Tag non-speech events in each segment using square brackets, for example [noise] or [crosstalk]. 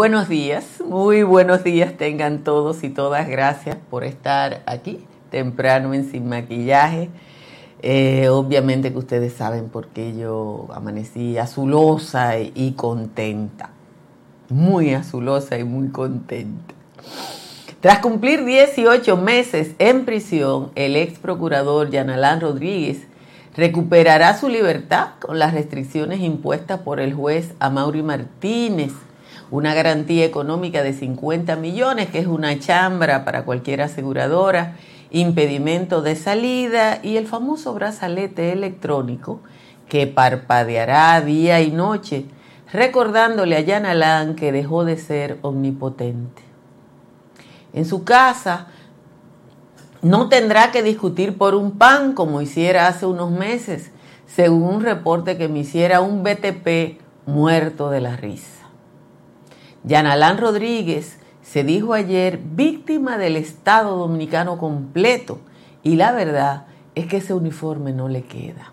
Buenos días, muy buenos días tengan todos y todas. Gracias por estar aquí temprano en Sin Maquillaje. Eh, obviamente que ustedes saben por qué yo amanecí azulosa y contenta. Muy azulosa y muy contenta. Tras cumplir 18 meses en prisión, el ex procurador Yanalán Rodríguez recuperará su libertad con las restricciones impuestas por el juez Amaury Martínez, una garantía económica de 50 millones, que es una chambra para cualquier aseguradora, impedimento de salida y el famoso brazalete electrónico que parpadeará día y noche, recordándole a Yanalán que dejó de ser omnipotente. En su casa no tendrá que discutir por un pan como hiciera hace unos meses, según un reporte que me hiciera un BTP muerto de la risa. Yanalán Rodríguez se dijo ayer víctima del Estado dominicano completo y la verdad es que ese uniforme no le queda.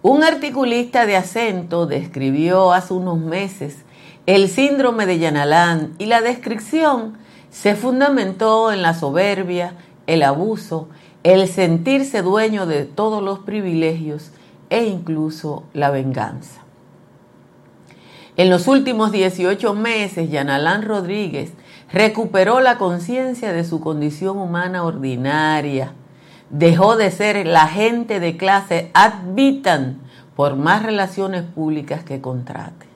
Un articulista de acento describió hace unos meses el síndrome de Yanalán y la descripción se fundamentó en la soberbia, el abuso, el sentirse dueño de todos los privilegios e incluso la venganza. En los últimos 18 meses, Yanalán Rodríguez recuperó la conciencia de su condición humana ordinaria. Dejó de ser la gente de clase admitan por más relaciones públicas que contrate.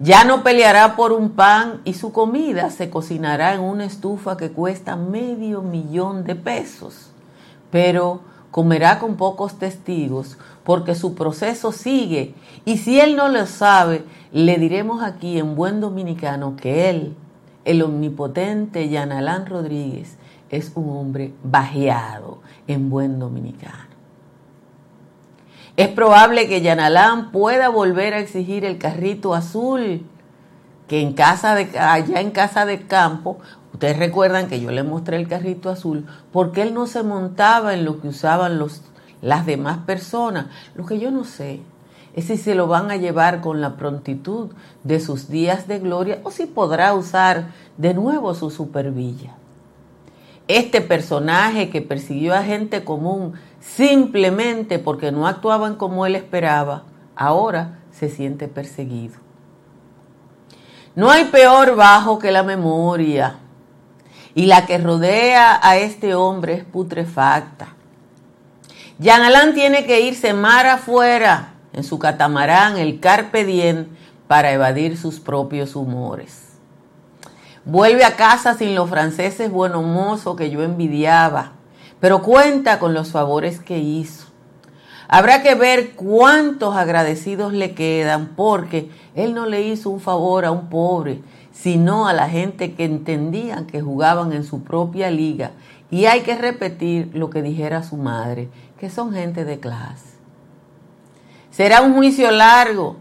Ya no peleará por un pan y su comida se cocinará en una estufa que cuesta medio millón de pesos, pero comerá con pocos testigos porque su proceso sigue y si él no lo sabe, le diremos aquí en buen dominicano que él, el omnipotente Yanalán Rodríguez, es un hombre bajeado en buen dominicano. Es probable que Yanalán pueda volver a exigir el carrito azul que en casa de, allá en casa de campo, ustedes recuerdan que yo le mostré el carrito azul, porque él no se montaba en lo que usaban los, las demás personas. Lo que yo no sé es si se lo van a llevar con la prontitud de sus días de gloria o si podrá usar de nuevo su supervilla. Este personaje que persiguió a gente común simplemente porque no actuaban como él esperaba, ahora se siente perseguido. No hay peor bajo que la memoria, y la que rodea a este hombre es putrefacta. Jean Alain tiene que irse mar afuera en su catamarán, el Carpe Diem, para evadir sus propios humores. Vuelve a casa sin los franceses buenos mozos que yo envidiaba pero cuenta con los favores que hizo. Habrá que ver cuántos agradecidos le quedan, porque él no le hizo un favor a un pobre, sino a la gente que entendían que jugaban en su propia liga. Y hay que repetir lo que dijera su madre, que son gente de clase. Será un juicio largo,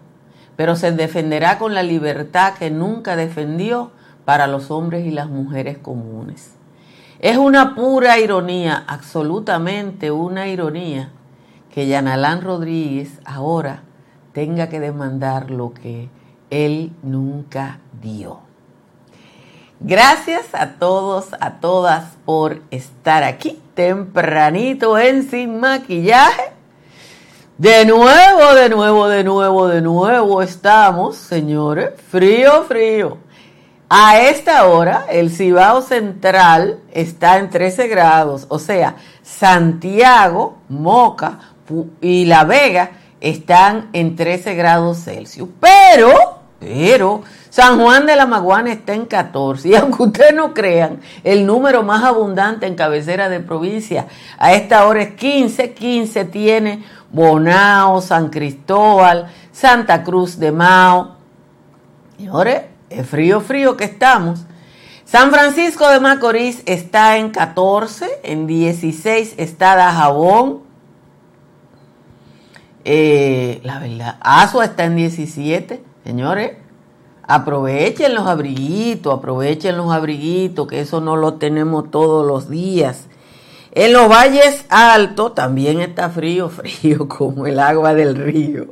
pero se defenderá con la libertad que nunca defendió para los hombres y las mujeres comunes. Es una pura ironía, absolutamente una ironía, que Yanalán Rodríguez ahora tenga que demandar lo que él nunca dio. Gracias a todos, a todas por estar aquí tempranito en Sin Maquillaje. De nuevo, de nuevo, de nuevo, de nuevo estamos, señores. Frío, frío. A esta hora, el Cibao Central está en 13 grados, o sea, Santiago, Moca y La Vega están en 13 grados Celsius. Pero, pero, San Juan de la Maguana está en 14. Y aunque ustedes no crean, el número más abundante en cabecera de provincia a esta hora es 15. 15 tiene Bonao, San Cristóbal, Santa Cruz de Mao. Señores, es frío, frío que estamos. San Francisco de Macorís está en 14, en 16 está Dajabón. Eh, la verdad, Asua está en 17, señores. Aprovechen los abriguitos, aprovechen los abriguitos, que eso no lo tenemos todos los días. En los valles altos también está frío, [laughs] frío como el agua del río.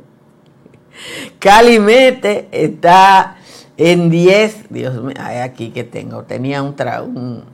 Calimete está En 10, Dios mío, aquí que tengo, tenía un, tra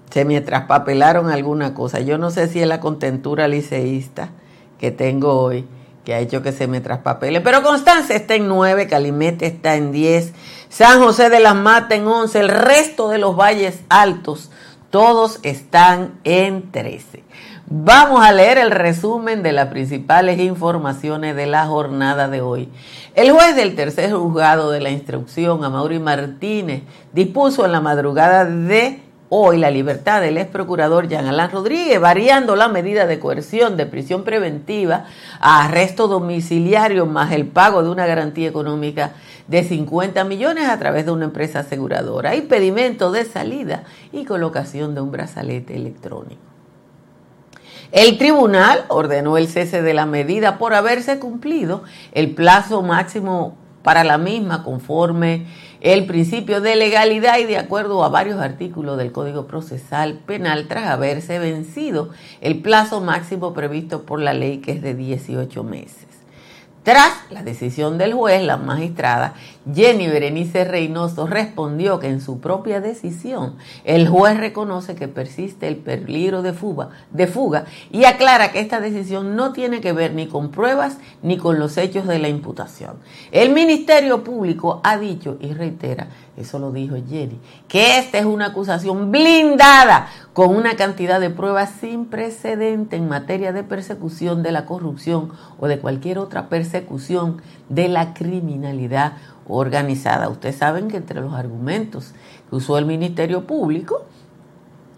se me traspapelaron alguna cosa. Yo no sé si es la contentura liceísta que tengo hoy que ha hecho que se me traspapele. Pero Constanza está en 9, Calimete está en 10, San José de las Matas en 11, el resto de los valles altos, todos están en 13. Vamos a leer el resumen de las principales informaciones de la jornada de hoy. El juez del tercer juzgado de la instrucción, Amaury Martínez, dispuso en la madrugada de hoy la libertad del ex procurador Jean Alain Rodríguez, variando la medida de coerción de prisión preventiva a arresto domiciliario más el pago de una garantía económica de 50 millones a través de una empresa aseguradora, impedimento de salida y colocación de un brazalete electrónico. El tribunal ordenó el cese de la medida por haberse cumplido el plazo máximo para la misma conforme el principio de legalidad y de acuerdo a varios artículos del Código Procesal Penal tras haberse vencido el plazo máximo previsto por la ley que es de 18 meses. Tras la decisión del juez, la magistrada Jenny Berenice Reynoso respondió que en su propia decisión el juez reconoce que persiste el peligro de fuga, de fuga y aclara que esta decisión no tiene que ver ni con pruebas ni con los hechos de la imputación. El Ministerio Público ha dicho y reitera eso lo dijo Jenny, que esta es una acusación blindada con una cantidad de pruebas sin precedente en materia de persecución de la corrupción o de cualquier otra persecución de la criminalidad organizada. Ustedes saben que entre los argumentos que usó el Ministerio Público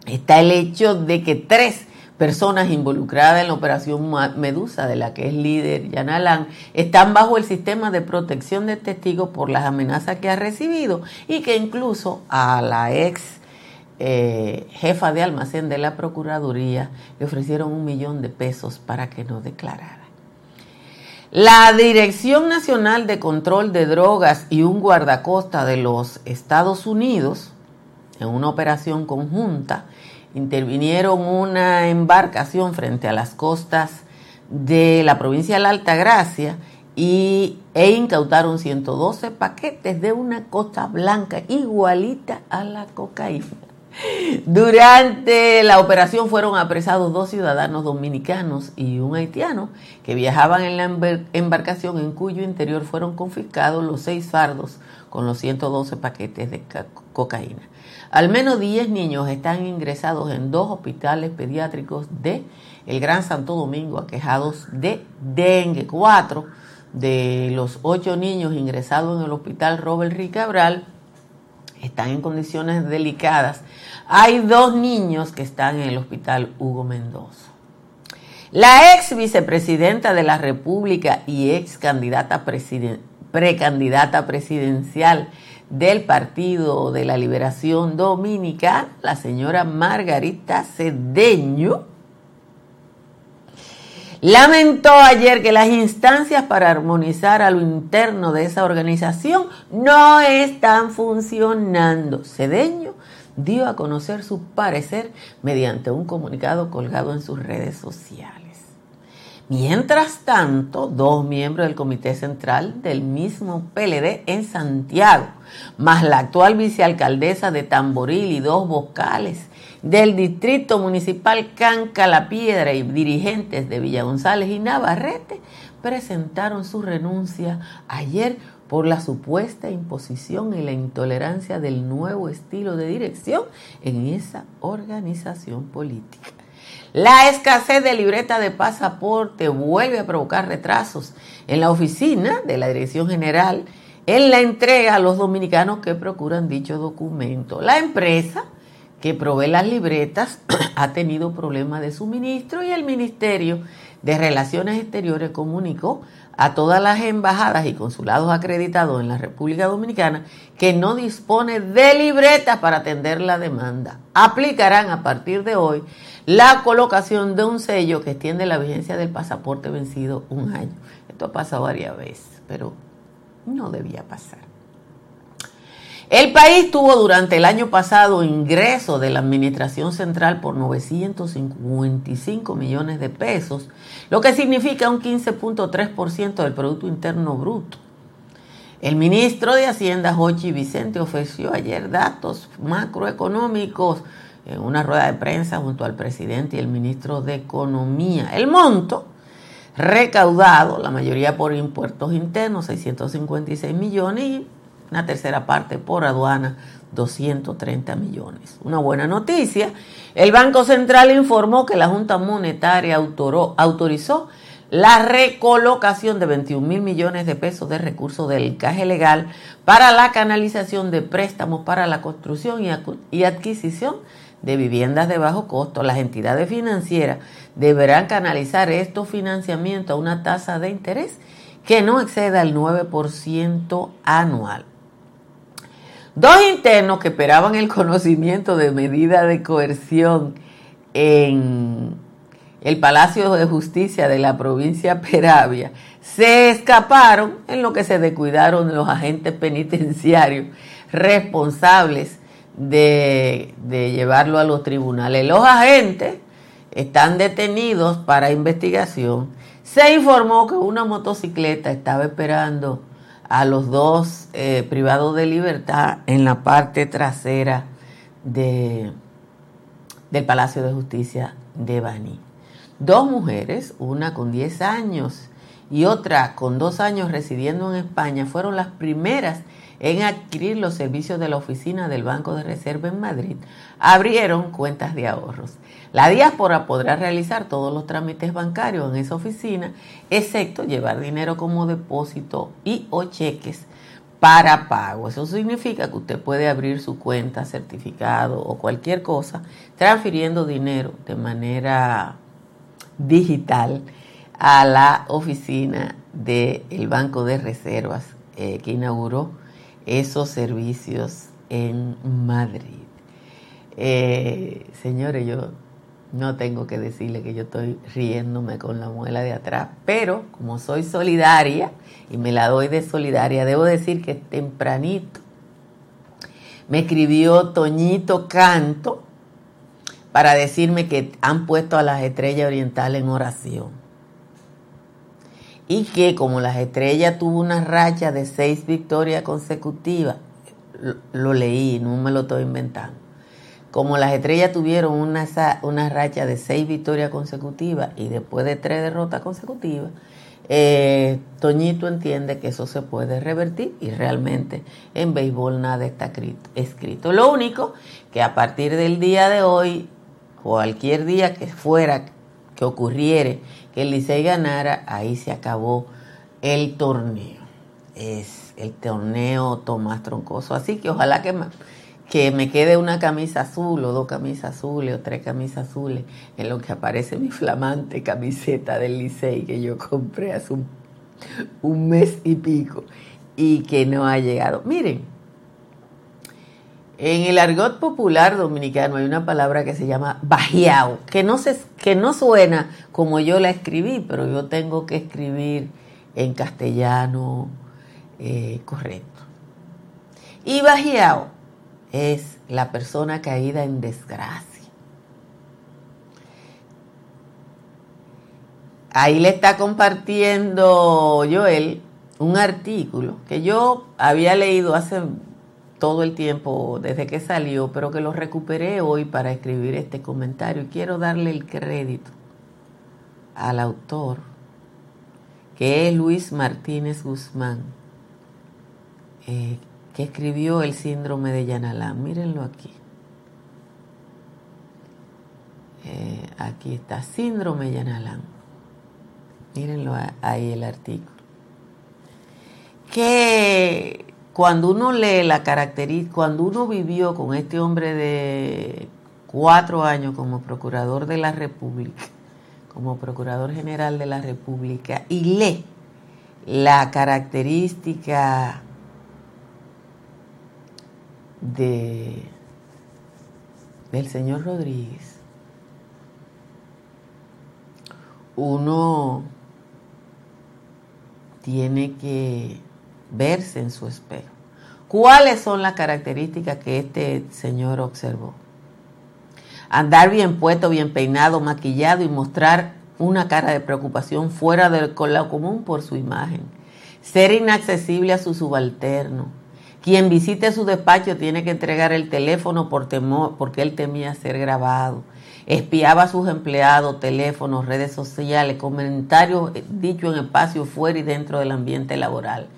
está el hecho de que tres personas involucradas en la operación Medusa, de la que es líder Yanalán, están bajo el sistema de protección de testigos por las amenazas que ha recibido y que incluso a la ex eh, jefa de almacén de la Procuraduría le ofrecieron un millón de pesos para que no declarara. La Dirección Nacional de Control de Drogas y un guardacosta de los Estados Unidos, en una operación conjunta, intervinieron una embarcación frente a las costas de la provincia de la Altagracia y, e incautaron 112 paquetes de una costa blanca igualita a la cocaína. Durante la operación fueron apresados dos ciudadanos dominicanos y un haitiano que viajaban en la embarcación en cuyo interior fueron confiscados los seis fardos con los 112 paquetes de cocaína. Al menos 10 niños están ingresados en dos hospitales pediátricos de el Gran Santo Domingo aquejados de dengue. Cuatro de los ocho niños ingresados en el hospital Robert Ricabral están en condiciones delicadas. Hay dos niños que están en el hospital Hugo Mendoza. La ex vicepresidenta de la República y ex candidata precandidata presidencial del Partido de la Liberación Dominicana, la señora Margarita Cedeño, lamentó ayer que las instancias para armonizar a lo interno de esa organización no están funcionando. Cedeño dio a conocer su parecer mediante un comunicado colgado en sus redes sociales. Mientras tanto, dos miembros del Comité Central del mismo PLD en Santiago, más la actual vicealcaldesa de Tamboril y dos vocales del Distrito Municipal Canca La Piedra y dirigentes de Villa González y Navarrete, presentaron su renuncia ayer por la supuesta imposición y la intolerancia del nuevo estilo de dirección en esa organización política. La escasez de libreta de pasaporte vuelve a provocar retrasos en la oficina de la Dirección General en la entrega a los dominicanos que procuran dicho documento. La empresa que provee las libretas [clears throat] ha tenido problemas de suministro y el Ministerio de Relaciones Exteriores comunicó a todas las embajadas y consulados acreditados en la República Dominicana que no dispone de libretas para atender la demanda. Aplicarán a partir de hoy la colocación de un sello que extiende la vigencia del pasaporte vencido un año. Esto ha pasado varias veces, pero no debía pasar. El país tuvo durante el año pasado ingresos de la Administración Central por 955 millones de pesos, lo que significa un 15.3% del Producto Interno Bruto. El ministro de Hacienda, Jochi Vicente, ofreció ayer datos macroeconómicos en una rueda de prensa junto al presidente y el ministro de Economía. El monto recaudado, la mayoría por impuestos internos, 656 millones una tercera parte por aduana, 230 millones. Una buena noticia, el Banco Central informó que la Junta Monetaria autorizó la recolocación de 21 mil millones de pesos de recursos del caje legal para la canalización de préstamos para la construcción y adquisición de viviendas de bajo costo, las entidades financieras deberán canalizar estos financiamientos a una tasa de interés que no exceda el 9% anual. Dos internos que esperaban el conocimiento de medida de coerción en el Palacio de Justicia de la provincia Peravia se escaparon en lo que se descuidaron los agentes penitenciarios responsables de, llevarlo a los tribunales. Los agentes están detenidos para investigación. Se informó que una motocicleta estaba esperando a los dos eh, privados de libertad en la parte trasera de, del Palacio de Justicia de Bani. Dos mujeres, una con 10 años y otra con dos años residiendo en España, fueron las primeras en adquirir los servicios de la oficina del Banco de Reserva en Madrid, abrieron cuentas de ahorros. La diáspora podrá realizar todos los trámites bancarios en esa oficina, excepto llevar dinero como depósito y o cheques para pago. Eso significa que usted puede abrir su cuenta, certificado o cualquier cosa, transfiriendo dinero de manera digital a la oficina del Banco de Reservas eh, que inauguró esos servicios en Madrid. Eh, señores, yo no tengo que decirle que yo estoy riéndome con la muela de atrás, pero como soy solidaria y me la doy de solidaria, debo decir que tempranito me escribió Toñito Canto para decirme que han puesto a las estrellas orientales en oración y que como las estrellas tuvo una racha de seis victorias consecutivas, lo, leí, no me lo estoy inventando. Como las estrellas tuvieron una, una racha de seis victorias consecutivas y después de tres derrotas consecutivas, eh, Toñito entiende que eso se puede revertir y realmente en béisbol nada está escrito. Lo único que a partir del día de hoy, cualquier día que fuera que ocurriere que el Licey ganara, ahí se acabó el torneo. Es el torneo Tomás Troncoso. Así que ojalá que, que me quede una camisa azul o dos camisas azules o tres camisas azules en lo que aparece mi flamante camiseta del Licey que yo compré hace un, mes y pico y que no ha llegado. Miren, en el argot popular dominicano hay una palabra que se llama bajiao, que no, se, que no suena como yo la escribí, pero yo tengo que escribir en castellano eh, correcto. Y bajiao es la persona caída en desgracia. Ahí le está compartiendo Joel un artículo que yo había leído hace todo el tiempo desde que salió, pero que lo recuperé hoy para escribir este comentario. Y quiero darle el crédito al autor, que es Luis Martínez Guzmán, eh, que escribió el síndrome de Yanalán. Mírenlo aquí. Eh, aquí está, síndrome Yanalán. Mírenlo ahí el artículo. Que cuando uno lee la característica, cuando uno vivió con este hombre de cuatro años como procurador de la República, como procurador general de la República, y lee la característica de, del señor Rodríguez, uno tiene que verse en su espejo. ¿Cuáles son las características que este señor observó? Andar bien puesto, bien peinado, maquillado y mostrar una cara de preocupación fuera del lo común por su imagen. ser inaccesible a su subalterno. Quien visite su despacho tiene que entregar el teléfono por temor, porque él temía ser grabado. Espiaba a sus empleados, teléfonos, redes sociales, comentarios dichos en espacio fuera y dentro del ambiente laboral.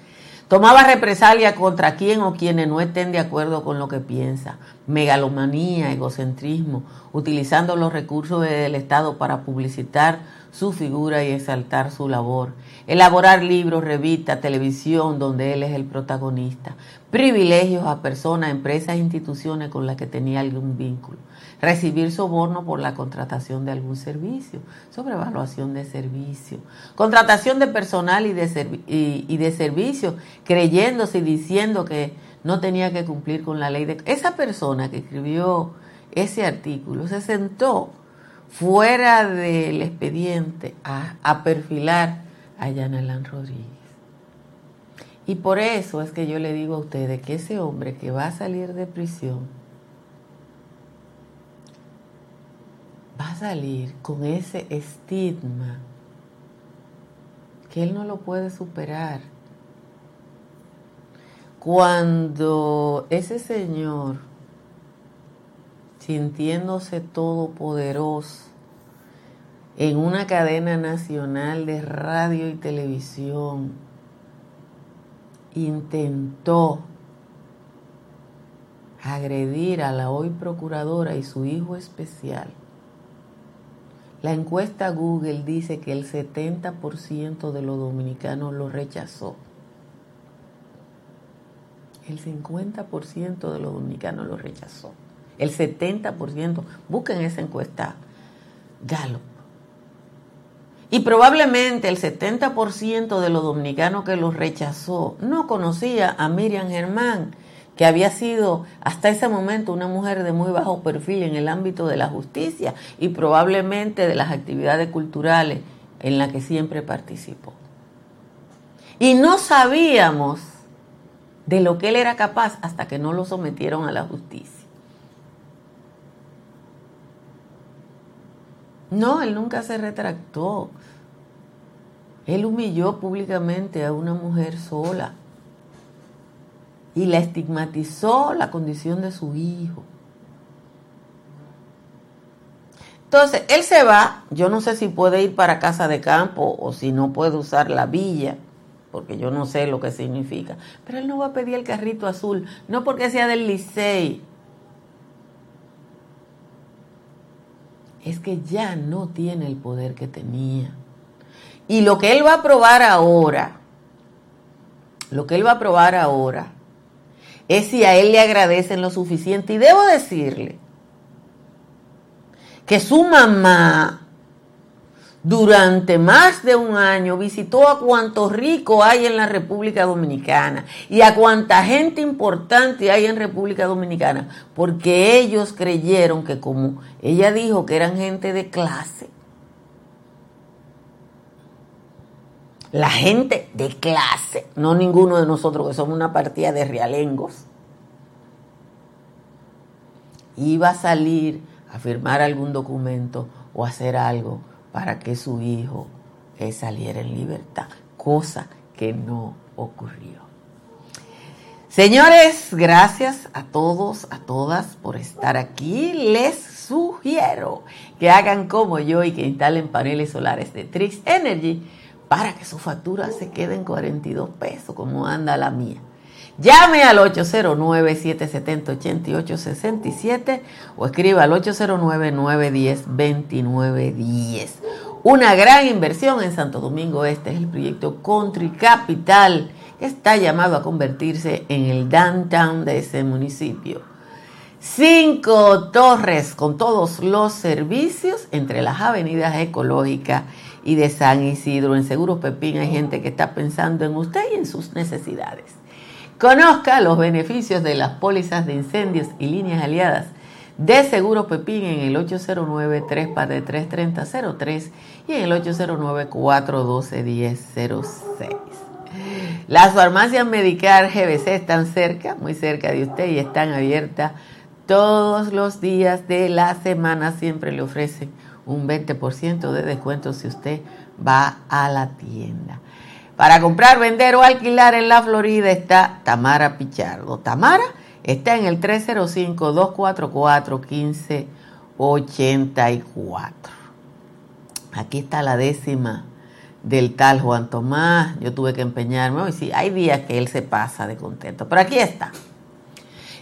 Tomaba represalia contra quien o quienes no estén de acuerdo con lo que piensa. Megalomanía, egocentrismo, utilizando los recursos del Estado para publicitar su figura y exaltar su labor. Elaborar libros, revistas, televisión, donde él es el protagonista. Privilegios a personas, empresas e instituciones con las que tenía algún vínculo recibir soborno por la contratación de algún servicio, sobrevaluación de servicio, contratación de personal y de, y, de servicio, creyéndose y diciendo que no tenía que cumplir con la ley de... Esa persona que escribió ese artículo se sentó fuera del expediente a, a perfilar a Yanelán Rodríguez. Y por eso es que yo le digo a ustedes que ese hombre que va a salir de prisión va a salir con ese estigma que él no lo puede superar. Cuando ese Señor, sintiéndose todopoderoso, en una cadena nacional de radio y televisión, intentó agredir a la hoy procuradora y su hijo especial, la encuesta Google dice que el 70% de los dominicanos lo rechazó. El 50% de los dominicanos lo rechazó. El 70%, busquen esa encuesta Gallup. Y probablemente el 70% de los dominicanos que lo rechazó no conocía a Miriam Germán, que había sido hasta ese momento una mujer de muy bajo perfil en el ámbito de la justicia y probablemente de las actividades culturales en las que siempre participó. Y no sabíamos de lo que él era capaz hasta que no lo sometieron a la justicia. No, él nunca se retractó. Él humilló públicamente a una mujer sola y la estigmatizó la condición de su hijo. Entonces, él se va, yo no sé si puede ir para casa de campo o si no puede usar la villa, porque yo no sé lo que significa, pero él no va a pedir el carrito azul, no porque sea del Licey, es que ya no tiene el poder que tenía. Y lo que él va a probar ahora, lo que él va a probar ahora, es si a él le agradecen lo suficiente. Y debo decirle que su mamá durante más de un año visitó a cuantos ricos hay en la República Dominicana y a cuánta gente importante hay en República Dominicana, porque ellos creyeron que como ella dijo que eran gente de clase, la gente de clase, no ninguno de nosotros que somos una partida de realengos, iba a salir a firmar algún documento o hacer algo para que su hijo eh, saliera en libertad, cosa que no ocurrió. Señores, gracias a todos, a todas por estar aquí. Les sugiero que hagan como yo y que instalen paneles solares de Trix Energy para que su factura se quede en 42 pesos, como anda la mía. Llame al 809-770-8867 o escriba al 809-910-2910. Una gran inversión en Santo Domingo Este es el proyecto Country Capital, que está llamado a convertirse en el downtown de ese municipio. Cinco torres con todos los servicios entre las avenidas ecológicas y de San Isidro. En Seguros Pepín hay gente que está pensando en usted y en sus necesidades. Conozca los beneficios de las pólizas de incendios y líneas aliadas de Seguros Pepín en el 809-3 y en el 809-412-1006. Las farmacias Medicar GBC están cerca, muy cerca de usted y están abiertas todos los días de la semana. Siempre le ofrecen un 20% de descuento si usted va a la tienda. Para comprar, vender o alquilar en la Florida está Tamara Pichardo. Tamara está en el 305-244-1584. Aquí está la décima del tal Juan Tomás. Yo tuve que empeñarme. Hoy sí, hay días que él se pasa de contento. Pero aquí está.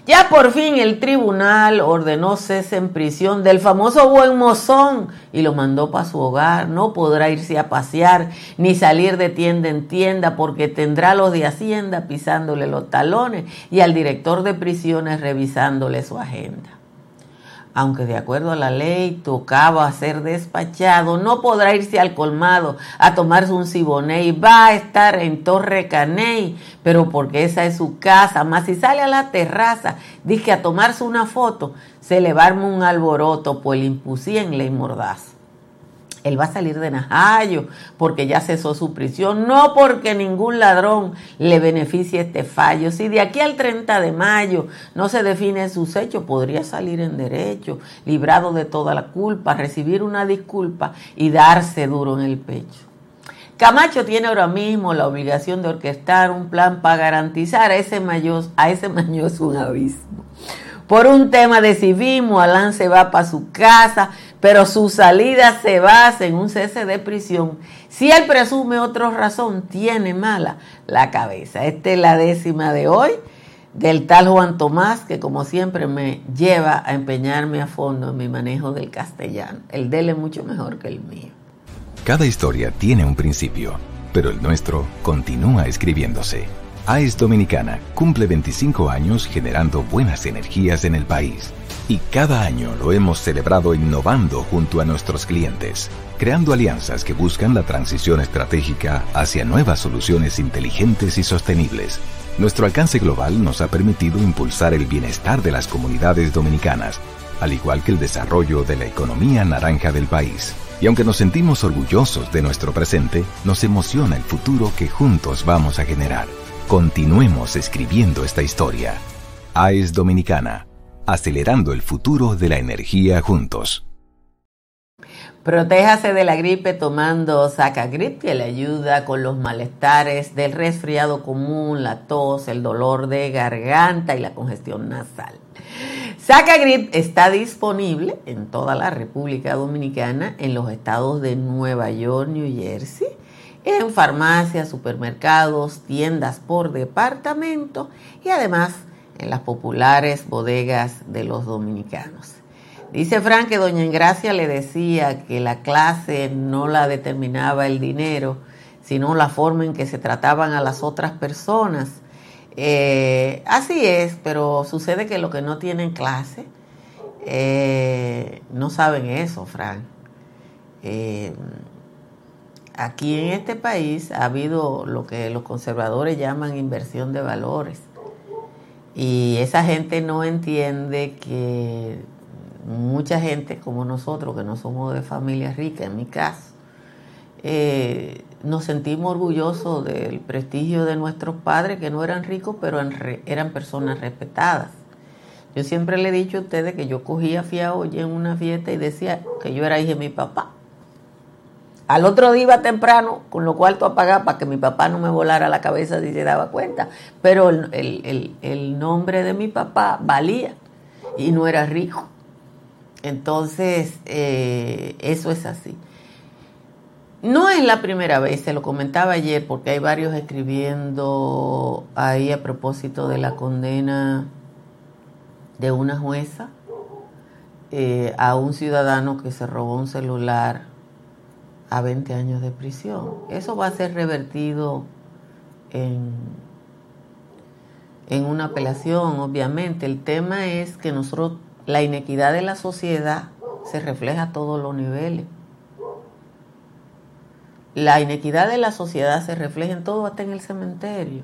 Ya por fin el tribunal ordenó cese en prisión del famoso buen mozón y lo mandó para su hogar. No podrá irse a pasear ni salir de tienda en tienda porque tendrá los de Hacienda pisándole los talones y al director de prisiones revisándole su agenda aunque de acuerdo a la ley tocaba ser despachado, no podrá irse al colmado a tomarse un y va a estar en Torre Caney, pero porque esa es su casa, más si sale a la terraza, dice a tomarse una foto, se le va un alboroto, pues le impusían ley mordaz él va a salir de Najayo porque ya cesó su prisión, no porque ningún ladrón le beneficie este fallo. Si de aquí al 30 de mayo no se define sus hechos, podría salir en derecho, librado de toda la culpa, recibir una disculpa y darse duro en el pecho. Camacho tiene ahora mismo la obligación de orquestar un plan para garantizar a ese, mayor, a ese un [laughs] abismo. Por un tema de civismo, Alán se va para su casa, pero su salida se basa en un cese de prisión. Si él presume otra razón, tiene mala la cabeza. Esta es la décima de hoy del tal Juan Tomás, que como siempre me lleva a empeñarme a fondo en mi manejo del castellano. El de él es mucho mejor que el mío. Cada historia tiene un principio, pero el nuestro continúa escribiéndose. AES Dominicana cumple 25 años generando buenas energías en el país. Y cada año lo hemos celebrado innovando junto a nuestros clientes, creando alianzas que buscan la transición estratégica hacia nuevas soluciones inteligentes y sostenibles. Nuestro alcance global nos ha permitido impulsar el bienestar de las comunidades dominicanas, al igual que el desarrollo de la economía naranja del país. Y aunque nos sentimos orgullosos de nuestro presente, nos emociona el futuro que juntos vamos a generar. Continuemos escribiendo esta historia. AES Dominicana, acelerando el futuro de la energía juntos. Protéjase de la gripe tomando Sacagrip que le ayuda con los malestares del resfriado común, la tos, el dolor de garganta y la congestión nasal. Sacagrip está disponible en toda la República Dominicana, en los estados de Nueva York, New Jersey, en farmacias, supermercados, tiendas por departamento y además en las populares bodegas de los dominicanos. Dice Frank que doña Engracia le decía que la clase no la determinaba el dinero, sino la forma en que se trataban a las otras personas. Eh, así es, pero sucede que los que no tienen clase eh, no saben eso, Frank. Eh, aquí en este país ha habido lo que los conservadores llaman inversión de valores. Y esa gente no entiende que mucha gente como nosotros, que no somos de familia rica, en mi caso, eh, nos sentimos orgullosos del prestigio de nuestros padres, que no eran ricos, pero eran personas respetadas. Yo siempre le he dicho a ustedes que yo cogía fiado en una fiesta y decía que yo era hija de mi papá. Al otro día iba temprano, con lo cual tú apagaba para que mi papá no me volara la cabeza si se daba cuenta. Pero el, nombre de mi papá valía y no era rico. Entonces, eh, eso es así. No es la primera vez, se lo comentaba ayer, porque hay varios escribiendo ahí a propósito de la condena de una jueza eh, a un ciudadano que se robó un celular a 20 años de prisión. Eso va a ser revertido en, en una apelación, obviamente. El tema es que nosotros, la inequidad de la sociedad se refleja a todos los niveles. La inequidad de la sociedad se refleja en todo, hasta en el cementerio.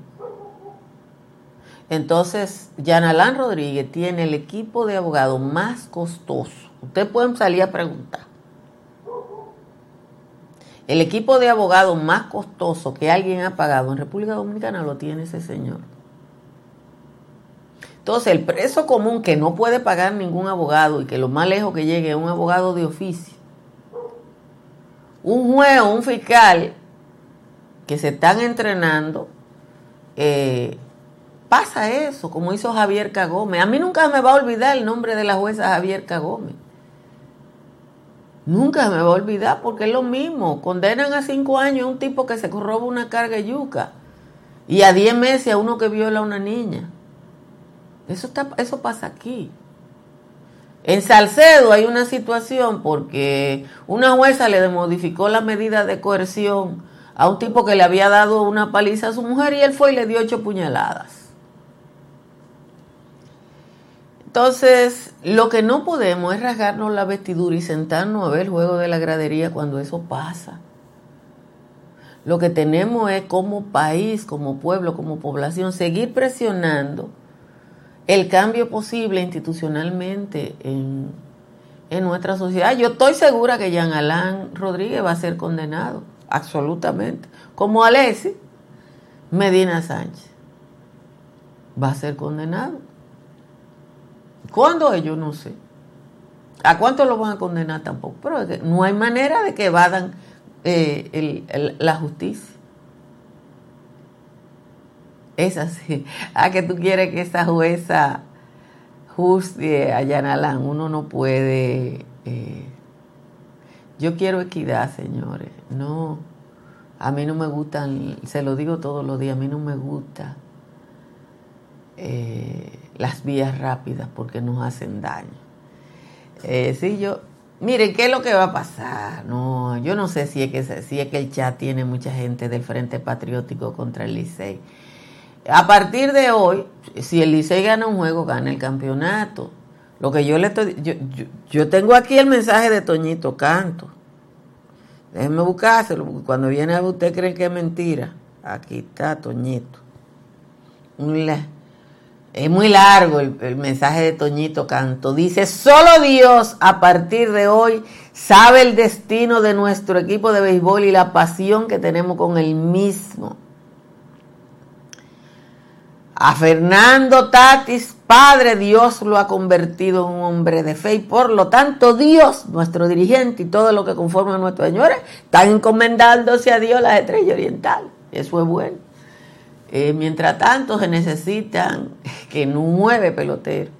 Entonces, Yanalán Rodríguez tiene el equipo de abogados más costoso. Ustedes pueden salir a preguntar el equipo de abogados más costoso que alguien ha pagado en República Dominicana lo tiene ese señor. Entonces, el preso común que no puede pagar ningún abogado y que lo más lejos que llegue es un abogado de oficio, un juez o un fiscal que se están entrenando, eh, pasa eso, como hizo Javier Cagómez. A mí nunca me va a olvidar el nombre de la jueza Javier Cagómez. Nunca me va a olvidar porque es lo mismo. Condenan a cinco años a un tipo que se roba una carga de yuca y a diez meses a uno que viola a una niña. Eso, está, eso pasa aquí. En Salcedo hay una situación porque una jueza le modificó la medida de coerción a un tipo que le había dado una paliza a su mujer y él fue y le dio ocho puñaladas. Entonces, lo que no podemos es rasgarnos la vestidura y sentarnos a ver el juego de la gradería cuando eso pasa. Lo que tenemos es como país, como pueblo, como población, seguir presionando el cambio posible institucionalmente en, en nuestra sociedad. Yo estoy segura que Jean Alain Rodríguez va a ser condenado, absolutamente. Como Alessi Medina Sánchez va a ser condenado. ¿Cuándo ellos? No sé. ¿A cuánto lo van a condenar tampoco? Pero no hay manera de que evadan eh, la justicia. Es así. [laughs] A que tú quieres que esa jueza juste a Yanalán. Uno no puede. Eh, yo quiero equidad, señores. No. A mí no me gustan, se lo digo todos los días, a mí no me gusta eh, las vías rápidas porque nos hacen daño. Eh, sí, yo, mire, ¿qué es lo que va a pasar? No, yo no sé si es que que el chat tiene mucha gente del Frente Patriótico contra el Licey. A partir de hoy, si el Licey gana un juego, gana el campeonato. Lo que yo le estoy, yo, yo, tengo aquí el mensaje de Toñito Canto. Déjenme buscárselo, porque cuando viene a usted creen que es mentira. Aquí está Toñito. Un es muy largo el, mensaje de Toñito Canto. Dice, solo Dios a partir de hoy sabe el destino de nuestro equipo de béisbol y la pasión que tenemos con el mismo. A Fernando Tatis, Padre Dios lo ha convertido en un hombre de fe y por lo tanto Dios, nuestro dirigente y todo lo que conforma a nuestros señores, están encomendándose a Dios las estrellas orientales. Eso es bueno. Eh, mientras tanto, se necesitan que nueve peloteros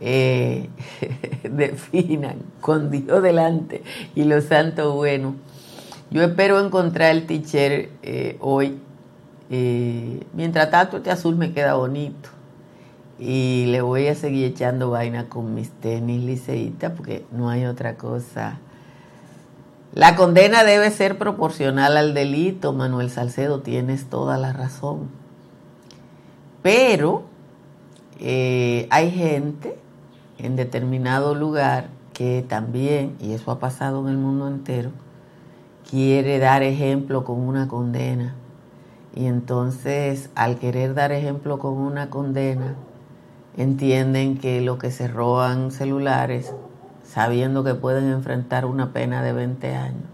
eh, [laughs] definan con Dios delante y los santos buenos. Yo espero encontrar el teacher eh, hoy. mientras tanto, este azul me queda bonito. Y le voy a seguir echando vaina con mis tenis liceístas porque no hay otra cosa la condena debe ser proporcional al delito, Manuel Salcedo, tienes toda la razón. Pero eh, hay gente en determinado lugar que también, y eso ha pasado en el mundo entero, quiere dar ejemplo con una condena. Y entonces, al querer dar ejemplo con una condena, entienden que lo que se roban celulares sabiendo que pueden enfrentar una pena de 20 años,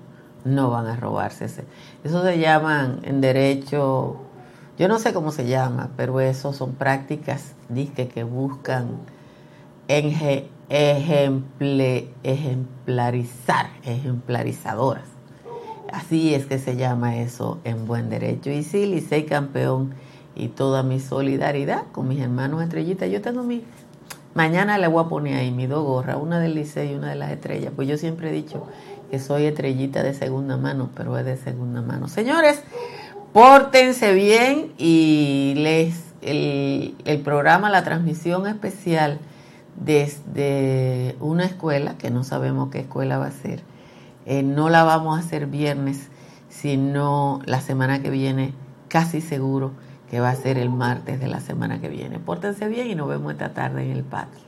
no van a robarse ese. Eso se llaman en derecho, yo no sé cómo se llama, pero eso son prácticas disque que buscan ejemplarizar, ejemplarizadoras. Así es que se llama eso en buen derecho. Y sí, Licey campeón y toda mi solidaridad con mis hermanos estrellitas. Yo tengo mi Mañana le voy a poner ahí mis dos gorras, una del liceo y una de las estrellas. Pues yo siempre he dicho que soy estrellita de segunda mano, pero es de segunda mano. Señores, pórtense bien y les el, programa, la transmisión especial desde una escuela, que no sabemos qué escuela va a ser, eh, no la vamos a hacer viernes, sino la semana que viene, casi seguro que va a ser el martes de la semana que viene. Pórtense bien y nos vemos esta tarde en el patio.